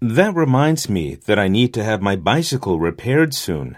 That reminds me that I need to have my bicycle repaired soon.